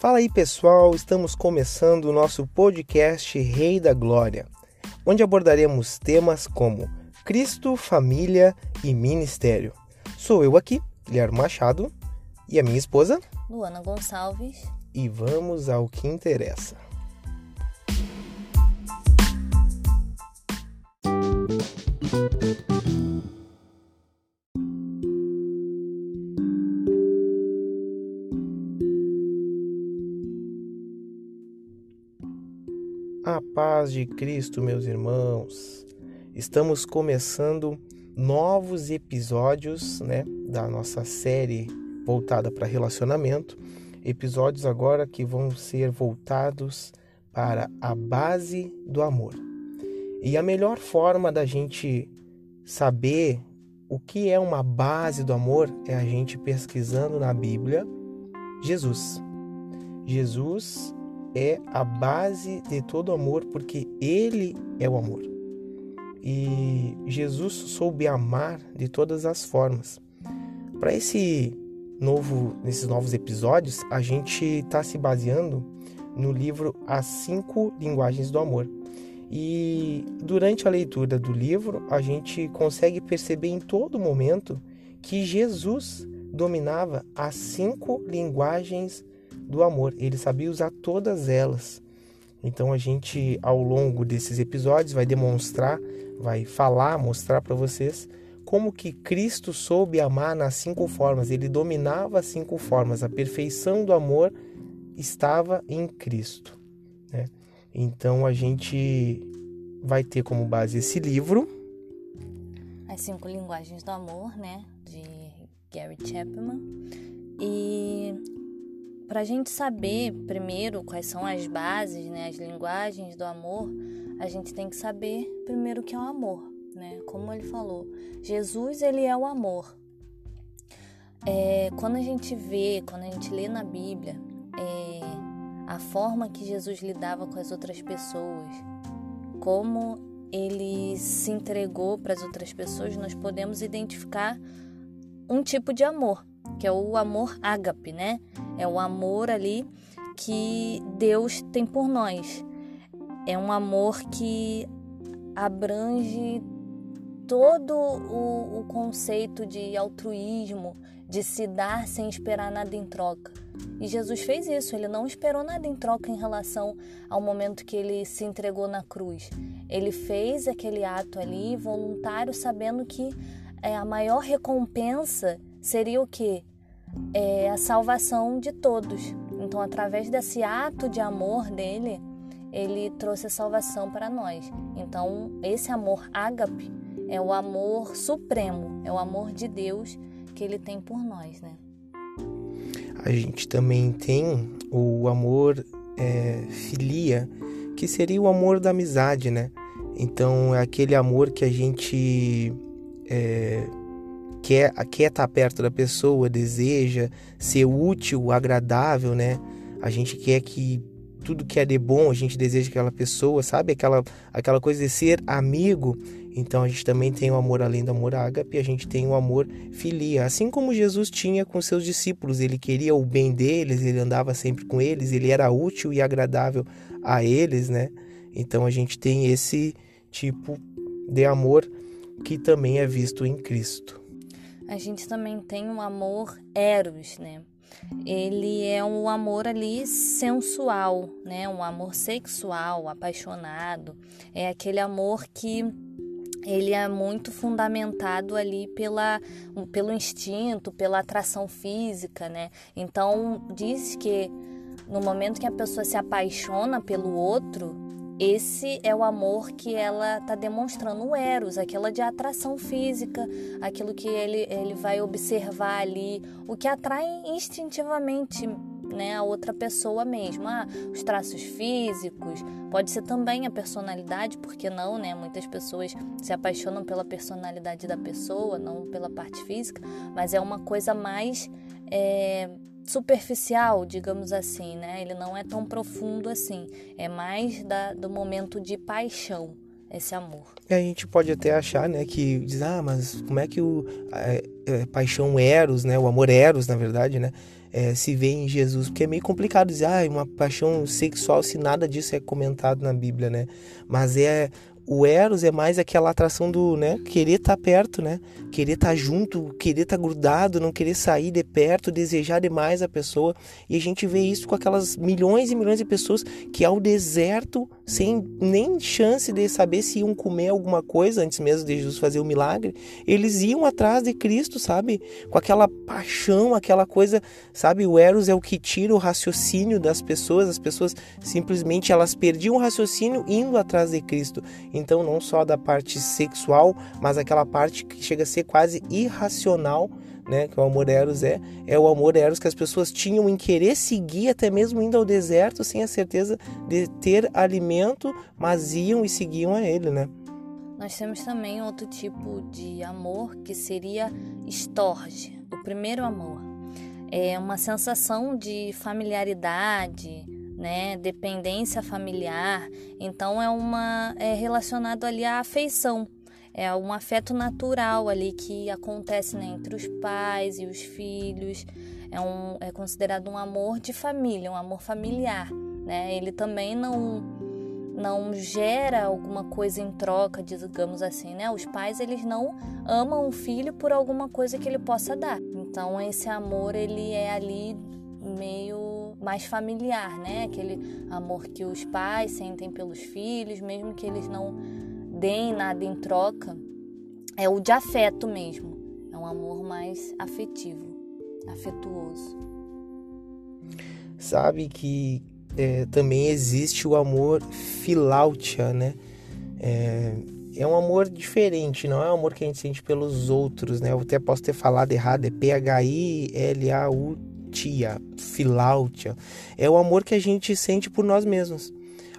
Fala aí pessoal, estamos começando o nosso podcast Rei da Glória, onde abordaremos temas como Cristo, família e ministério. Sou eu aqui, Guilherme Machado, e a minha esposa, Luana Gonçalves. E vamos ao que interessa. Paz de Cristo, meus irmãos. Estamos começando novos episódios, né, da nossa série voltada para relacionamento. Episódios agora que vão ser voltados para a base do amor. E a melhor forma da gente saber o que é uma base do amor é a gente pesquisando na Bíblia Jesus. Jesus é a base de todo amor, porque Ele é o amor. E Jesus soube amar de todas as formas. Para esse novo, nesses novos episódios, a gente está se baseando no livro As Cinco Linguagens do Amor. E durante a leitura do livro, a gente consegue perceber em todo momento que Jesus dominava as cinco linguagens do amor. Ele sabia usar todas elas. Então a gente, ao longo desses episódios, vai demonstrar, vai falar, mostrar para vocês como que Cristo soube amar nas cinco formas. Ele dominava as cinco formas. A perfeição do amor estava em Cristo. Né? Então a gente vai ter como base esse livro. As cinco linguagens do amor, né? De Gary Chapman. E para a gente saber primeiro quais são as bases, né, as linguagens do amor, a gente tem que saber primeiro o que é o amor, né? Como ele falou, Jesus ele é o amor. É, quando a gente vê, quando a gente lê na Bíblia, é, a forma que Jesus lidava com as outras pessoas, como ele se entregou para as outras pessoas, nós podemos identificar um tipo de amor que é o amor ágape, né? É o amor ali que Deus tem por nós. É um amor que abrange todo o, o conceito de altruísmo, de se dar sem esperar nada em troca. E Jesus fez isso, ele não esperou nada em troca em relação ao momento que ele se entregou na cruz. Ele fez aquele ato ali voluntário, sabendo que é, a maior recompensa seria o que? É a salvação de todos. Então, através desse ato de amor dele, ele trouxe a salvação para nós. Então, esse amor ágape é o amor supremo, é o amor de Deus que ele tem por nós, né? A gente também tem o amor é, filia, que seria o amor da amizade, né? Então, é aquele amor que a gente é, quer, quer estar perto da pessoa, deseja ser útil, agradável, né? A gente quer que tudo que é de bom, a gente deseja aquela pessoa, sabe? Aquela, aquela coisa de ser amigo. Então a gente também tem o amor além do amor ágape, a gente tem o amor filia. Assim como Jesus tinha com seus discípulos, ele queria o bem deles, ele andava sempre com eles, ele era útil e agradável a eles, né? Então a gente tem esse tipo de amor que também é visto em Cristo a gente também tem um amor eros, né? Ele é um amor ali sensual, né? Um amor sexual, apaixonado. É aquele amor que ele é muito fundamentado ali pela, pelo instinto, pela atração física, né? Então diz que no momento que a pessoa se apaixona pelo outro, esse é o amor que ela está demonstrando, o Eros, aquela de atração física, aquilo que ele, ele vai observar ali, o que atrai instintivamente né, a outra pessoa mesmo. Ah, os traços físicos, pode ser também a personalidade, porque não, né? Muitas pessoas se apaixonam pela personalidade da pessoa, não pela parte física, mas é uma coisa mais. É, superficial, digamos assim, né? Ele não é tão profundo assim. É mais da, do momento de paixão. esse amor. E a gente pode até achar, né, que diz, ah, mas como é que o é, é, paixão eros, né, o amor eros, na verdade, né, é, se vê em Jesus? Porque é meio complicado dizer, ah, uma paixão sexual se nada disso é comentado na Bíblia, né? Mas é o Eros é mais aquela atração do, né, querer estar tá perto, né? Querer estar tá junto, querer estar tá grudado, não querer sair de perto, desejar demais a pessoa. E a gente vê isso com aquelas milhões e milhões de pessoas que ao deserto, sem nem chance de saber se iam comer alguma coisa antes mesmo de Jesus fazer o milagre, eles iam atrás de Cristo, sabe? Com aquela paixão, aquela coisa, sabe? O Eros é o que tira o raciocínio das pessoas, as pessoas simplesmente elas perdiam o raciocínio indo atrás de Cristo. Então, não só da parte sexual, mas aquela parte que chega a ser quase irracional, né, que o amor eros é, é o amor eros que as pessoas tinham em querer seguir até mesmo indo ao deserto sem a certeza de ter alimento, mas iam e seguiam a ele, né? Nós temos também outro tipo de amor que seria estorge, o primeiro amor. É uma sensação de familiaridade, né, dependência familiar. Então é uma é relacionado ali à afeição. É um afeto natural ali que acontece né, entre os pais e os filhos. É, um, é considerado um amor de família, um amor familiar. Né? Ele também não não gera alguma coisa em troca, digamos assim, né? Os pais eles não amam o filho por alguma coisa que ele possa dar. Então esse amor ele é ali meio mais familiar, né? Aquele amor que os pais sentem pelos filhos, mesmo que eles não deem nada em troca, é o de afeto mesmo. É um amor mais afetivo, afetuoso. Sabe que é, também existe o amor filautia, né? É, é um amor diferente, não é um amor que a gente sente pelos outros, né? Eu até posso ter falado errado, é P-H-I-L-A-U tia, filáutia, é o amor que a gente sente por nós mesmos.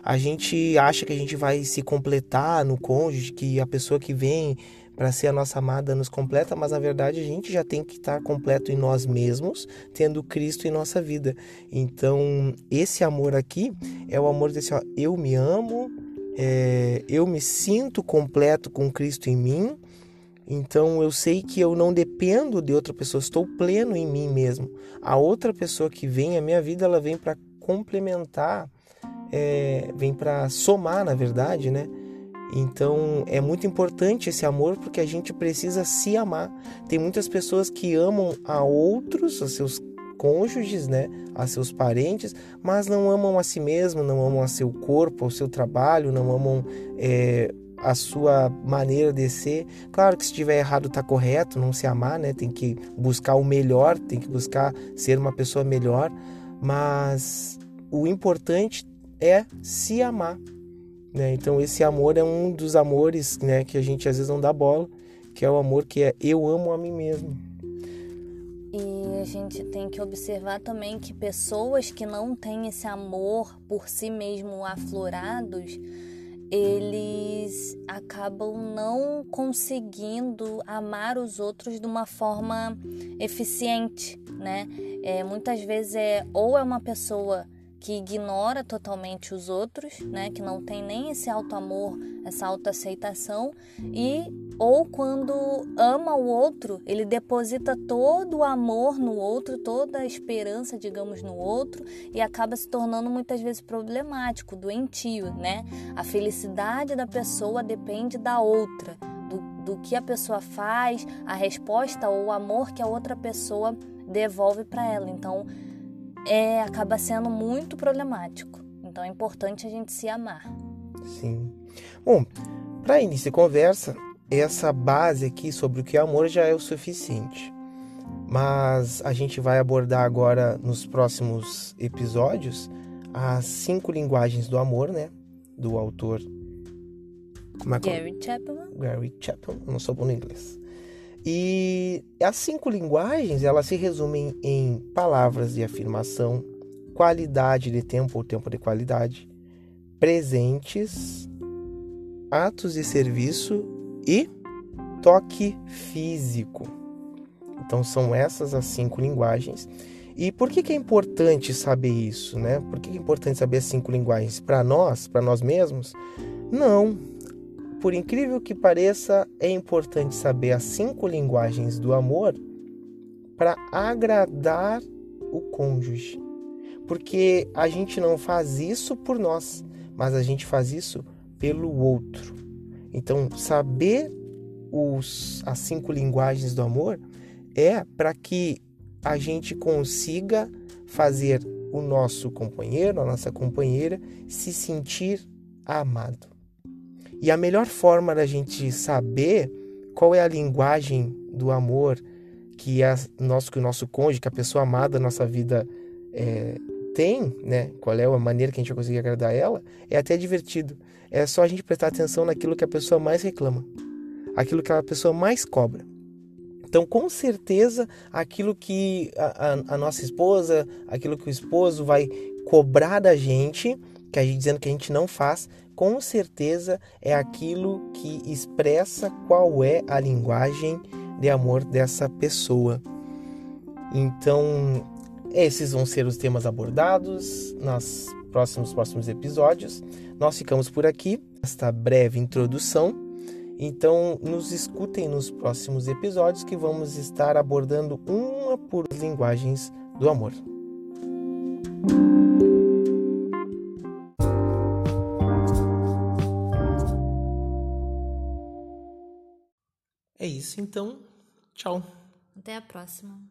A gente acha que a gente vai se completar no cônjuge, que a pessoa que vem para ser a nossa amada nos completa, mas na verdade a gente já tem que estar completo em nós mesmos, tendo Cristo em nossa vida. Então, esse amor aqui é o amor desse, ó, eu me amo, é, eu me sinto completo com Cristo em mim, então eu sei que eu não dependo de outra pessoa, estou pleno em mim mesmo. A outra pessoa que vem à minha vida, ela vem para complementar, é, vem para somar, na verdade, né? Então é muito importante esse amor porque a gente precisa se amar. Tem muitas pessoas que amam a outros, a seus cônjuges, né, a seus parentes, mas não amam a si mesmo, não amam a seu corpo, ao seu trabalho, não amam é, a sua maneira de ser. Claro que se estiver errado está correto, não se amar, né? Tem que buscar o melhor, tem que buscar ser uma pessoa melhor, mas o importante é se amar, né? Então esse amor é um dos amores, né, que a gente às vezes não dá bola, que é o amor que é eu amo a mim mesmo. E a gente tem que observar também que pessoas que não têm esse amor por si mesmo aflorados, eles acabam não conseguindo amar os outros de uma forma eficiente, né? É, muitas vezes é ou é uma pessoa que ignora totalmente os outros, né, que não tem nem esse alto amor, essa autoaceitação e ou quando ama o outro, ele deposita todo o amor no outro, toda a esperança, digamos, no outro e acaba se tornando muitas vezes problemático, doentio, né? A felicidade da pessoa depende da outra, do, do que a pessoa faz, a resposta ou o amor que a outra pessoa devolve para ela. Então, é, acaba sendo muito problemático. Então é importante a gente se amar. Sim. Bom, para início de conversa, essa base aqui sobre o que é amor já é o suficiente. Mas a gente vai abordar agora nos próximos episódios as cinco linguagens do amor, né? Do autor. É Gary Chapman. Gary Chapman, não sou bom no inglês. E as cinco linguagens, elas se resumem em palavras de afirmação, qualidade de tempo ou tempo de qualidade, presentes, atos de serviço e toque físico. Então são essas as cinco linguagens. E por que, que é importante saber isso, né? Por que, que é importante saber as cinco linguagens para nós, para nós mesmos? Não, por incrível que pareça, é importante saber as cinco linguagens do amor para agradar o cônjuge. Porque a gente não faz isso por nós, mas a gente faz isso pelo outro. Então, saber os, as cinco linguagens do amor é para que a gente consiga fazer o nosso companheiro, a nossa companheira, se sentir amado. E a melhor forma da gente saber qual é a linguagem do amor que é nosso que o nosso cônjuge, que a pessoa amada da nossa vida é, tem, né? Qual é a maneira que a gente vai conseguir agradar ela? É até divertido. É só a gente prestar atenção naquilo que a pessoa mais reclama, aquilo que a pessoa mais cobra. Então, com certeza, aquilo que a, a, a, nossa esposa, aquilo que o esposo vai cobrar da gente, que a gente dizendo que a gente não faz, com certeza é aquilo que expressa qual é a linguagem de amor dessa pessoa. Então, esses vão ser os temas abordados nos próximos próximos episódios. Nós ficamos por aqui, esta breve introdução então, nos escutem nos próximos episódios que vamos estar abordando uma por linguagens do amor. É isso então. Tchau. Até a próxima.